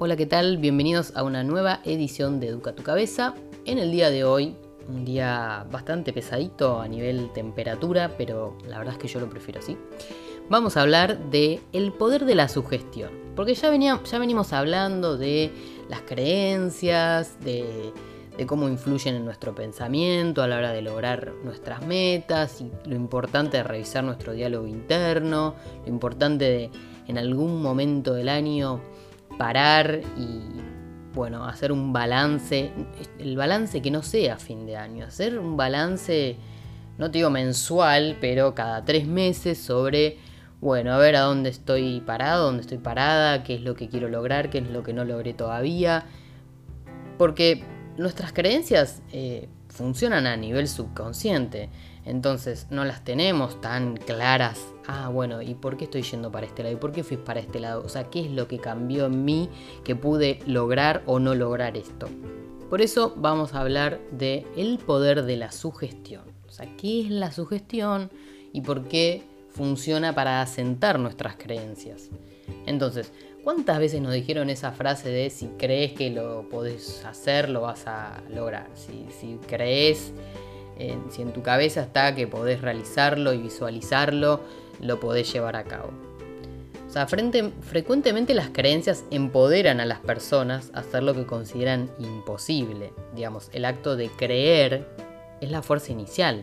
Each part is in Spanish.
Hola, ¿qué tal? Bienvenidos a una nueva edición de Educa tu Cabeza. En el día de hoy, un día bastante pesadito a nivel temperatura, pero la verdad es que yo lo prefiero así. Vamos a hablar de el poder de la sugestión, porque ya, venimos hablando de las creencias, de, de cómo influyen en nuestro pensamiento a la hora de lograr nuestras metas y lo importante de revisar nuestro diálogo interno, lo importante de en algún momento del año parar y bueno, hacer un balance, el balance que no sea fin de año, hacer un balance, no te digo mensual, pero cada tres meses sobre, bueno, a ver a dónde estoy parado, dónde estoy parada, qué es lo que quiero lograr, qué es lo que no logré todavía, porque nuestras creencias eh, funcionan a nivel subconsciente. Entonces no las tenemos tan claras. Ah, bueno, ¿y por qué estoy yendo para este lado? ¿Y por qué fui para este lado? O sea, ¿qué es lo que cambió en mí que pude lograr o no lograr esto? Por eso vamos a hablar de el poder de la sugestión. O sea, ¿qué es la sugestión y por qué funciona para asentar nuestras creencias? Entonces, ¿cuántas veces nos dijeron esa frase de si crees que lo podés hacer, lo vas a lograr? Si, si crees si en tu cabeza está que podés realizarlo y visualizarlo, lo podés llevar a cabo. O sea, frecuentemente las creencias empoderan a las personas a hacer lo que consideran imposible. Digamos, el acto de creer es la fuerza inicial,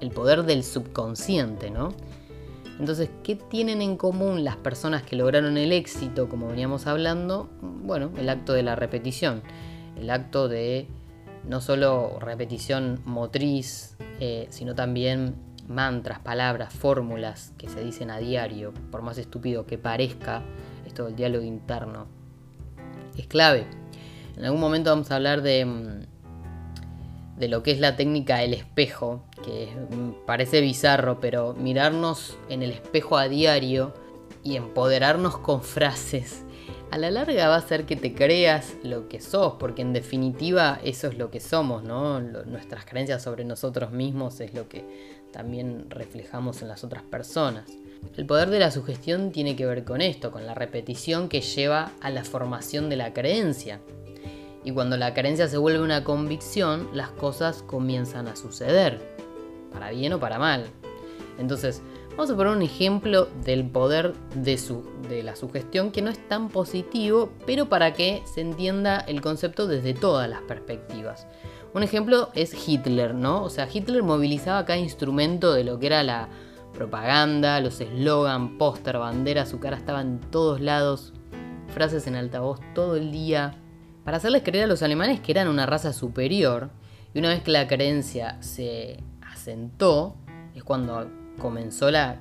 el poder del subconsciente, ¿no? Entonces, ¿qué tienen en común las personas que lograron el éxito, como veníamos hablando? Bueno, el acto de la repetición, el acto de no solo repetición motriz, eh, sino también mantras, palabras, fórmulas que se dicen a diario, por más estúpido que parezca, esto del diálogo interno, es clave. En algún momento vamos a hablar de, mm, de lo que es la técnica del espejo, que mm, parece bizarro, pero mirarnos en el espejo a diario y empoderarnos con frases a la larga va a ser que te creas lo que sos, porque en definitiva eso es lo que somos, ¿no? nuestras creencias sobre nosotros mismos es lo que también reflejamos en las otras personas. El poder de la sugestión tiene que ver con esto, con la repetición que lleva a la formación de la creencia. Y cuando la creencia se vuelve una convicción, las cosas comienzan a suceder, para bien o para mal. Entonces, Vamos a poner un ejemplo del poder de, su, de la sugestión que no es tan positivo, pero para que se entienda el concepto desde todas las perspectivas. Un ejemplo es Hitler, ¿no? O sea, Hitler movilizaba cada instrumento de lo que era la propaganda, los eslogan, póster, bandera, su cara estaba en todos lados, frases en altavoz todo el día, para hacerles creer a los alemanes que eran una raza superior. Y una vez que la creencia se asentó, es cuando comenzó la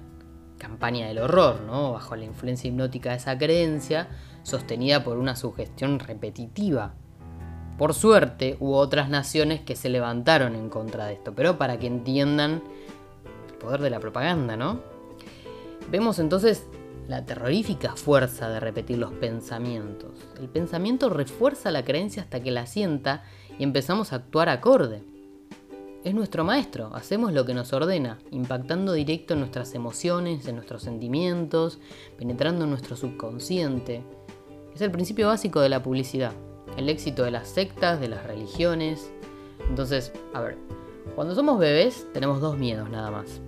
campaña del horror, ¿no? bajo la influencia hipnótica de esa creencia, sostenida por una sugestión repetitiva. Por suerte hubo otras naciones que se levantaron en contra de esto, pero para que entiendan el poder de la propaganda, ¿no? Vemos entonces la terrorífica fuerza de repetir los pensamientos. El pensamiento refuerza la creencia hasta que la sienta y empezamos a actuar acorde. Es nuestro maestro, hacemos lo que nos ordena, impactando directo en nuestras emociones, en nuestros sentimientos, penetrando en nuestro subconsciente. Es el principio básico de la publicidad, el éxito de las sectas, de las religiones. Entonces, a ver, cuando somos bebés tenemos dos miedos nada más.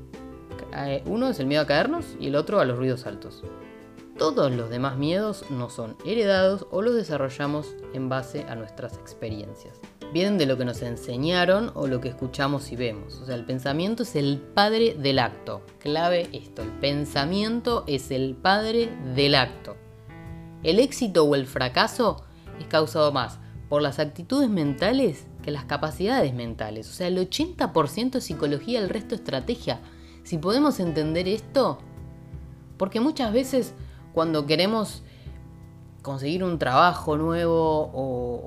Eh, uno es el miedo a caernos y el otro a los ruidos altos. Todos los demás miedos no son heredados o los desarrollamos en base a nuestras experiencias vienen de lo que nos enseñaron o lo que escuchamos y vemos. O sea, el pensamiento es el padre del acto. Clave esto, el pensamiento es el padre del acto. El éxito o el fracaso es causado más por las actitudes mentales que las capacidades mentales. O sea, el 80% es psicología, el resto estrategia. Si podemos entender esto, porque muchas veces cuando queremos conseguir un trabajo nuevo o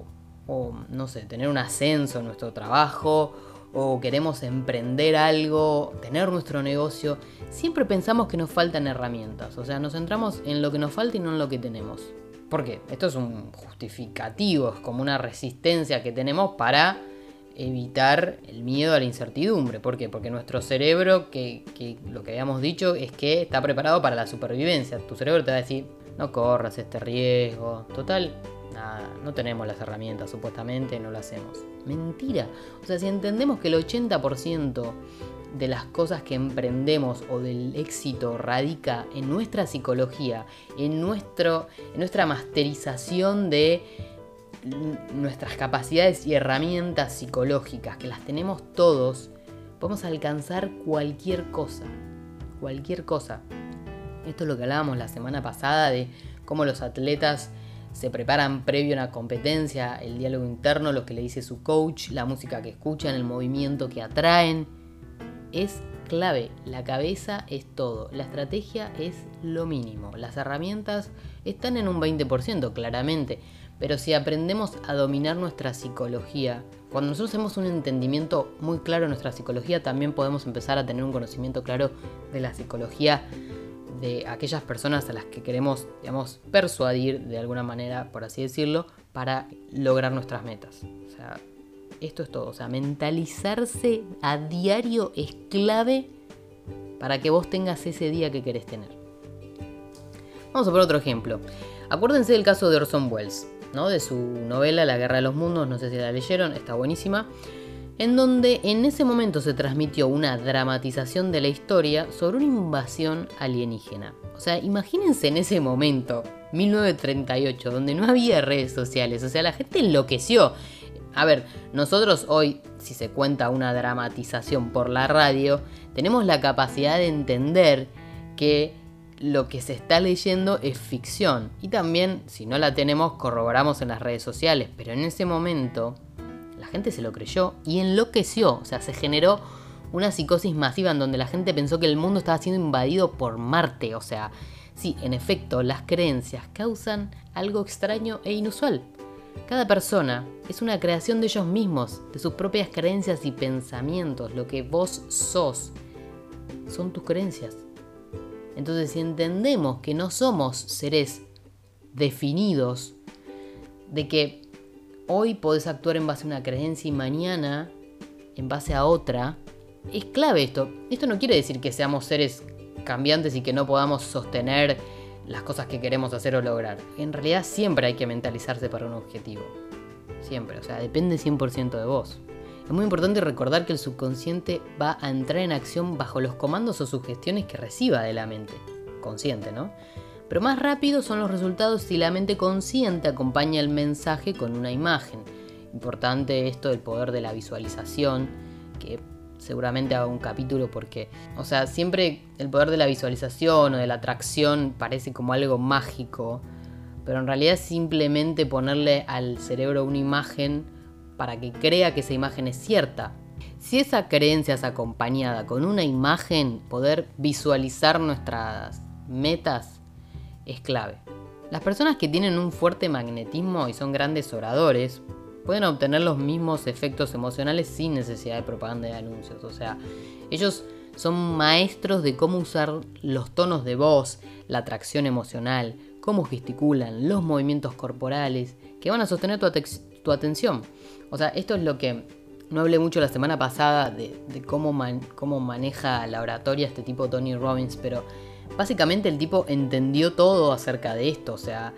o no sé, tener un ascenso en nuestro trabajo, o queremos emprender algo, tener nuestro negocio, siempre pensamos que nos faltan herramientas. O sea, nos centramos en lo que nos falta y no en lo que tenemos. ¿Por qué? Esto es un justificativo, es como una resistencia que tenemos para evitar el miedo a la incertidumbre. ¿Por qué? Porque nuestro cerebro, que, que, lo que habíamos dicho es que está preparado para la supervivencia. Tu cerebro te va a decir, no corras este riesgo. Total, nada, no tenemos las herramientas, supuestamente no lo hacemos. Mentira. O sea, si entendemos que el 80% de las cosas que emprendemos o del éxito radica en nuestra psicología, en, nuestro, en nuestra masterización de nuestras capacidades y herramientas psicológicas, que las tenemos todos, podemos alcanzar cualquier cosa. Cualquier cosa. Esto es lo que hablábamos la semana pasada de cómo los atletas se preparan previo a una competencia, el diálogo interno, lo que le dice su coach, la música que escuchan, el movimiento que atraen. Es clave, la cabeza es todo, la estrategia es lo mínimo, las herramientas están en un 20% claramente, pero si aprendemos a dominar nuestra psicología, cuando nosotros hacemos un entendimiento muy claro de nuestra psicología, también podemos empezar a tener un conocimiento claro de la psicología de aquellas personas a las que queremos, digamos, persuadir de alguna manera, por así decirlo, para lograr nuestras metas. Esto es todo. O sea, mentalizarse a diario es clave para que vos tengas ese día que querés tener. Vamos a por otro ejemplo. Acuérdense del caso de Orson Welles. De su novela La Guerra de los Mundos, no sé si la leyeron, está buenísima, en donde en ese momento se transmitió una dramatización de la historia sobre una invasión alienígena. O sea, imagínense en ese momento, 1938, donde no había redes sociales, o sea, la gente enloqueció. A ver, nosotros hoy, si se cuenta una dramatización por la radio, tenemos la capacidad de entender que lo que se está leyendo es ficción. Y también, si no la tenemos, corroboramos en las redes sociales. Pero en ese momento, la gente se lo creyó y enloqueció. O sea, se generó una psicosis masiva en donde la gente pensó que el mundo estaba siendo invadido por Marte. O sea, sí, en efecto, las creencias causan algo extraño e inusual. Cada persona es una creación de ellos mismos, de sus propias creencias y pensamientos. Lo que vos sos son tus creencias. Entonces, si entendemos que no somos seres definidos, de que hoy podés actuar en base a una creencia y mañana en base a otra, es clave esto. Esto no quiere decir que seamos seres cambiantes y que no podamos sostener las cosas que queremos hacer o lograr. En realidad siempre hay que mentalizarse para un objetivo. Siempre, o sea, depende 100% de vos. Es muy importante recordar que el subconsciente va a entrar en acción bajo los comandos o sugestiones que reciba de la mente. Consciente, ¿no? Pero más rápido son los resultados si la mente consciente acompaña el mensaje con una imagen. Importante esto del poder de la visualización, que seguramente haga un capítulo porque, o sea, siempre el poder de la visualización o de la atracción parece como algo mágico, pero en realidad es simplemente ponerle al cerebro una imagen para que crea que esa imagen es cierta. Si esa creencia es acompañada con una imagen, poder visualizar nuestras metas es clave. Las personas que tienen un fuerte magnetismo y son grandes oradores pueden obtener los mismos efectos emocionales sin necesidad de propaganda de anuncios. O sea, ellos son maestros de cómo usar los tonos de voz, la atracción emocional, cómo gesticulan, los movimientos corporales, que van a sostener tu, tu atención. O sea, esto es lo que no hablé mucho la semana pasada de, cómo, cómo maneja la oratoria este tipo Tony Robbins, pero básicamente el tipo entendió todo acerca de esto, o sea,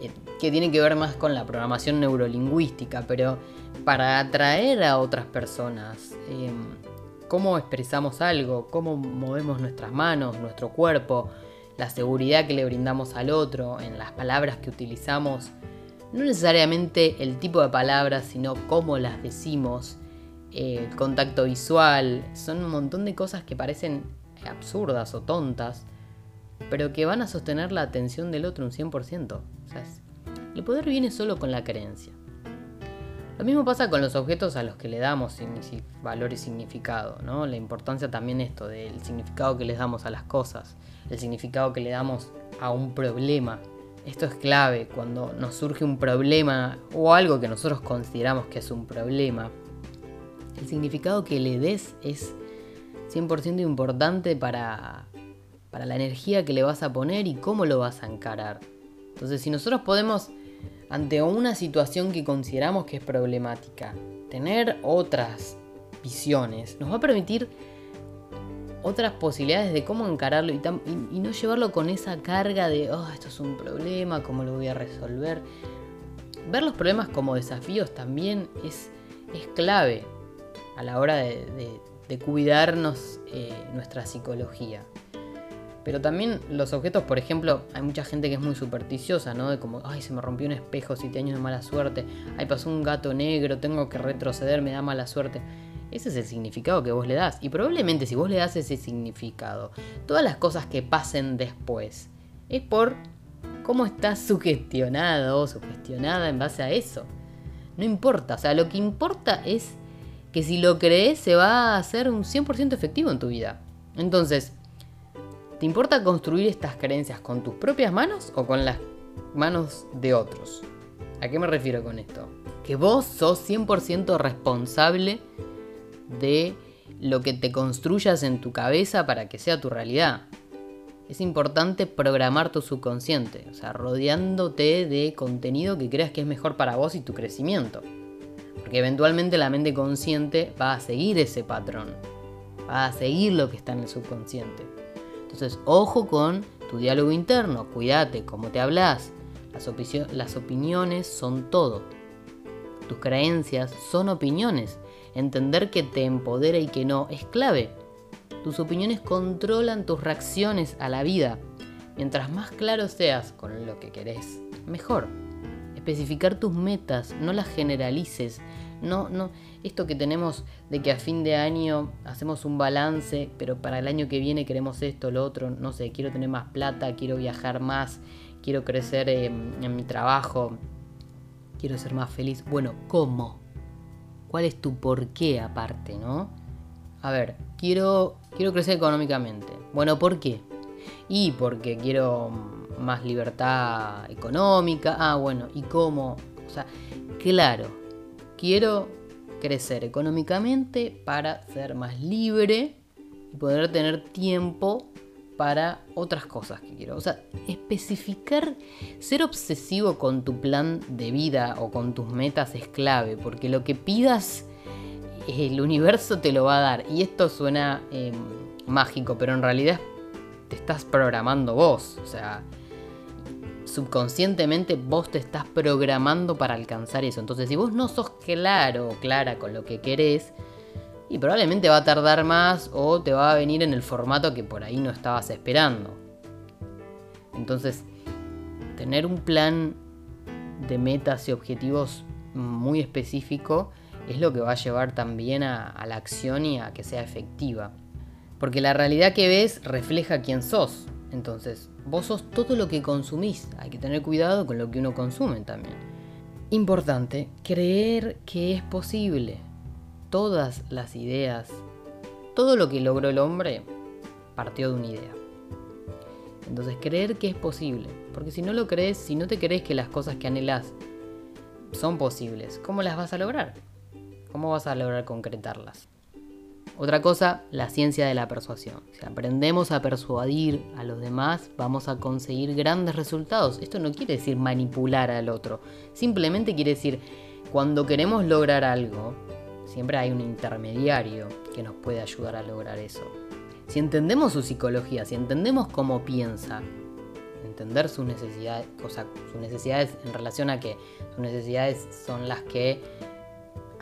eh, que tiene que ver más con la programación neurolingüística, pero para atraer a otras personas, em, cómo expresamos algo, cómo movemos nuestras manos, nuestro cuerpo, la seguridad que le brindamos al otro, en las palabras que utilizamos, no necesariamente el tipo de palabras, sino cómo las decimos, el contacto visual, son un montón de cosas que parecen absurdas o tontas, pero que van a sostener la atención del otro un 100%. O sea, el poder viene solo con la creencia. Lo mismo pasa con los objetos a los que le damos valor y significado, ¿no? La importancia también esto del significado que les damos a las cosas, el significado que le damos a un problema, esto es clave cuando nos surge un problema o algo que nosotros consideramos que es un problema. El significado que le des es 100% importante para, para la energía que le vas a poner y cómo lo vas a encarar. Entonces, si nosotros podemos, ante una situación que consideramos que es problemática, tener otras visiones, nos va a permitir otras posibilidades de cómo encararlo y, no llevarlo con esa carga de, oh, esto es un problema, ¿cómo lo voy a resolver? Ver los problemas como desafíos también es, clave a la hora de, cuidarnos eh, nuestra psicología. Pero también los objetos, por ejemplo, hay mucha gente que es muy supersticiosa, ¿no? De como, ay, se me rompió un espejo, siete años de mala suerte, ay, pasó un gato negro, tengo que retroceder, me da mala suerte. Ese es el significado que vos le das. Y probablemente si vos le das ese significado, todas las cosas que pasen después, es por cómo estás sugestionado o sugestionada en base a eso. No importa, o sea, lo que importa es que si lo crees se va a hacer un 100% efectivo en tu vida. Entonces, ¿Te importa construir estas creencias con tus propias manos o con las manos de otros? ¿A qué me refiero con esto? Que vos sos 100% responsable de lo que te construyas en tu cabeza para que sea tu realidad. Es importante programar tu subconsciente, o sea, rodeándote de contenido que creas que es mejor para vos y tu crecimiento. Porque eventualmente la mente consciente va a seguir ese patrón, va a seguir lo que está en el subconsciente. Entonces, ojo con tu diálogo interno, cuídate cómo te hablas. Las, opiniones son todo. Tus creencias son opiniones. Entender que te empodera y que no es clave. Tus opiniones controlan tus reacciones a la vida. Mientras más claro seas con lo que querés, mejor. Especificar tus metas, no las generalices, no, no, esto que tenemos de que a fin de año hacemos un balance, pero para el año que viene queremos esto, lo otro, no sé, quiero tener más plata, quiero viajar más, quiero crecer en, mi trabajo, quiero ser más feliz. Bueno, ¿cómo? ¿Cuál es tu porqué aparte, no? A ver, quiero, quiero crecer económicamente. Bueno, ¿por qué? Y porque quiero más libertad económica. Ah, bueno, ¿y cómo? O sea, claro, quiero crecer económicamente para ser más libre y poder tener tiempo para otras cosas que quiero. O sea, especificar, ser obsesivo con tu plan de vida o con tus metas es clave, porque lo que pidas, el universo te lo va a dar. Y esto suena em, mágico, pero en realidad te estás programando vos. O sea, subconscientemente vos te estás programando para alcanzar eso. Entonces, si vos no sos claro o clara con lo que querés, y probablemente va a tardar más o te va a venir en el formato que por ahí no estabas esperando. Entonces, tener un plan de metas y objetivos muy específico es lo que va a llevar también a, a la acción y a que sea efectiva. Porque la realidad que ves refleja quién sos. Entonces, vos sos todo lo que consumís. Hay que tener cuidado con lo que uno consume también. Importante, creer que es posible. Todas las ideas, todo lo que logró el hombre partió de una idea. Entonces, creer que es posible. Porque si no lo crees, si no te crees que las cosas que anhelas son posibles, ¿cómo las vas a lograr? ¿Cómo vas a lograr concretarlas? Otra cosa, la ciencia de la persuasión. Si aprendemos a persuadir a los demás, vamos a conseguir grandes resultados. Esto no quiere decir manipular al otro. Simplemente quiere decir, cuando queremos lograr algo, siempre hay un intermediario que nos puede ayudar a lograr eso. Si entendemos su psicología, si entendemos cómo piensa, entender sus necesidades, o sea, sus necesidades en relación a que sus necesidades son las que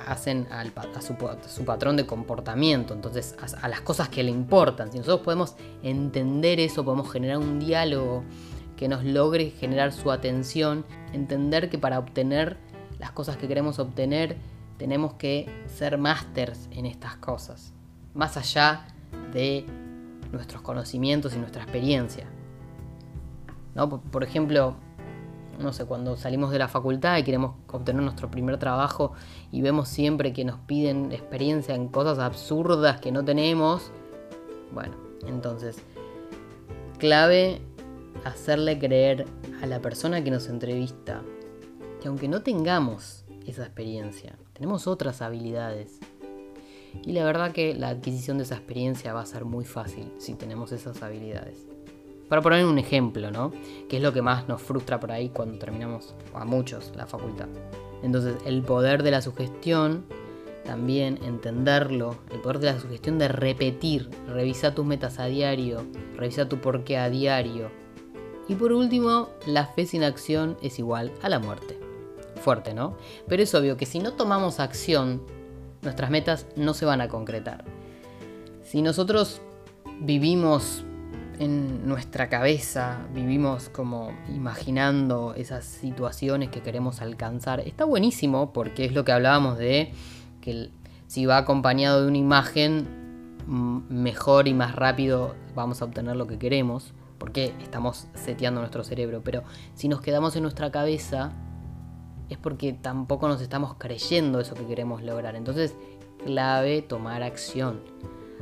hacen a, su, patrón de comportamiento, entonces a, las cosas que le importan. Si nosotros podemos entender eso, podemos generar un diálogo que nos logre generar su atención, entender que para obtener las cosas que queremos obtener tenemos que ser másters en estas cosas, más allá de nuestros conocimientos y nuestra experiencia. ¿No? Por ejemplo, no sé, cuando salimos de la facultad y queremos obtener nuestro primer trabajo y vemos siempre que nos piden experiencia en cosas absurdas que no tenemos, bueno, entonces, clave hacerle creer a la persona que nos entrevista que aunque no tengamos esa experiencia, tenemos otras habilidades. Y la verdad que la adquisición de esa experiencia va a ser muy fácil si tenemos esas habilidades. Para poner un ejemplo, ¿no? Que es lo que más nos frustra por ahí cuando terminamos, a muchos, la facultad. Entonces, el poder de la sugestión también entenderlo, el poder de la sugestión de repetir, revisa tus metas a diario, revisa tu porqué a diario. Y por último, la fe sin acción es igual a la muerte. Fuerte, ¿no? Pero es obvio que si no tomamos acción, nuestras metas no se van a concretar. Si nosotros vivimos en nuestra cabeza, vivimos como imaginando esas situaciones que queremos alcanzar, está buenísimo porque es lo que hablábamos de que si va acompañado de una imagen, mejor y más rápido vamos a obtener lo que queremos, porque estamos seteando nuestro cerebro, pero si nos quedamos en nuestra cabeza, es porque tampoco nos estamos creyendo eso que queremos lograr. Entonces, clave tomar acción.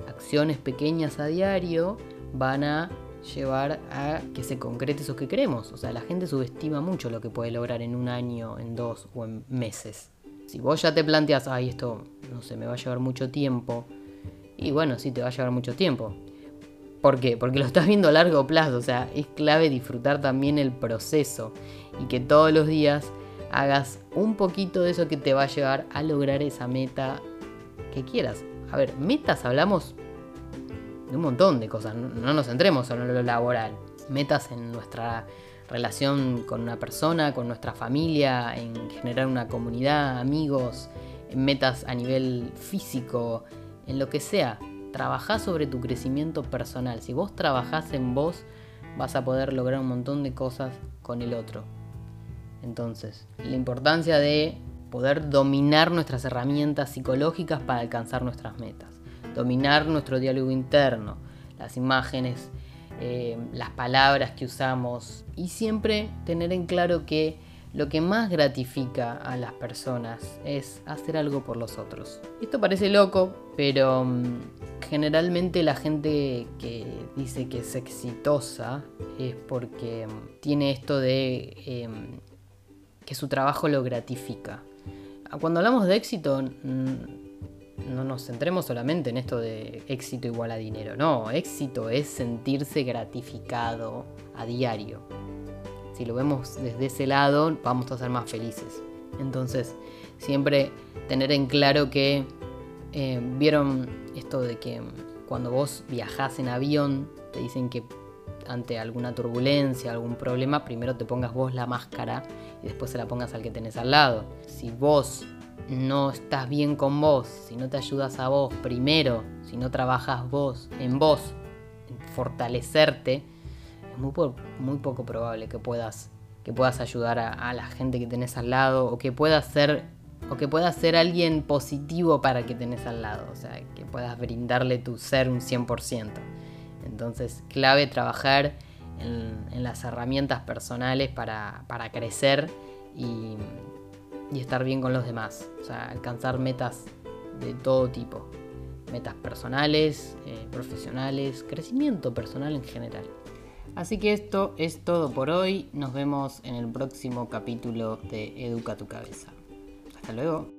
Acciones pequeñas a diario van a llevar a que se concrete eso que queremos. O sea, la gente subestima mucho lo que puede lograr en un año, en dos o en meses. Si vos ya te planteas, ay, esto, no sé, me va a llevar mucho tiempo. Y bueno, sí, te va a llevar mucho tiempo. ¿Por qué? Porque lo estás viendo a largo plazo. O sea, es clave disfrutar también el proceso. Y que todos los días hagas un poquito de eso que te va a llevar a lograr esa meta que quieras. A ver, metas hablamos de un montón de cosas, no nos centremos solo en lo laboral. Metas en nuestra relación con una persona, con nuestra familia, en generar una comunidad, amigos, en metas a nivel físico, en lo que sea. Trabajá sobre tu crecimiento personal. Si vos trabajás en vos, vas a poder lograr un montón de cosas con el otro. Entonces, la importancia de poder dominar nuestras herramientas psicológicas para alcanzar nuestras metas, dominar nuestro diálogo interno, las imágenes, eh, las palabras que usamos y siempre tener en claro que lo que más gratifica a las personas es hacer algo por los otros. Esto parece loco, pero mm, generalmente la gente que dice que es exitosa es porque mm, tiene esto de em, que su trabajo lo gratifica. Cuando hablamos de éxito, no nos centremos solamente en esto de éxito igual a dinero, no, éxito es sentirse gratificado a diario. Si lo vemos desde ese lado, vamos a ser más felices. Entonces, siempre tener en claro que eh, vieron esto de que cuando vos viajás en avión, te dicen que ante alguna turbulencia, algún problema, primero te pongas vos la máscara y después se la pongas al que tenés al lado. Si vos no estás bien con vos, si no te ayudas a vos primero, si no trabajas vos en vos, en fortalecerte, es muy, muy poco probable que puedas, que puedas ayudar a, la gente que tenés al lado o que puedas ser o que puedas ser alguien positivo para que tenés al lado, o sea, que puedas brindarle tu ser un 100%. Entonces, clave trabajar en, las herramientas personales para, crecer y, estar bien con los demás. O sea, alcanzar metas de todo tipo. Metas personales, eh, profesionales, crecimiento personal en general. Así que esto es todo por hoy. Nos vemos en el próximo capítulo de Educa tu cabeza. Hasta luego.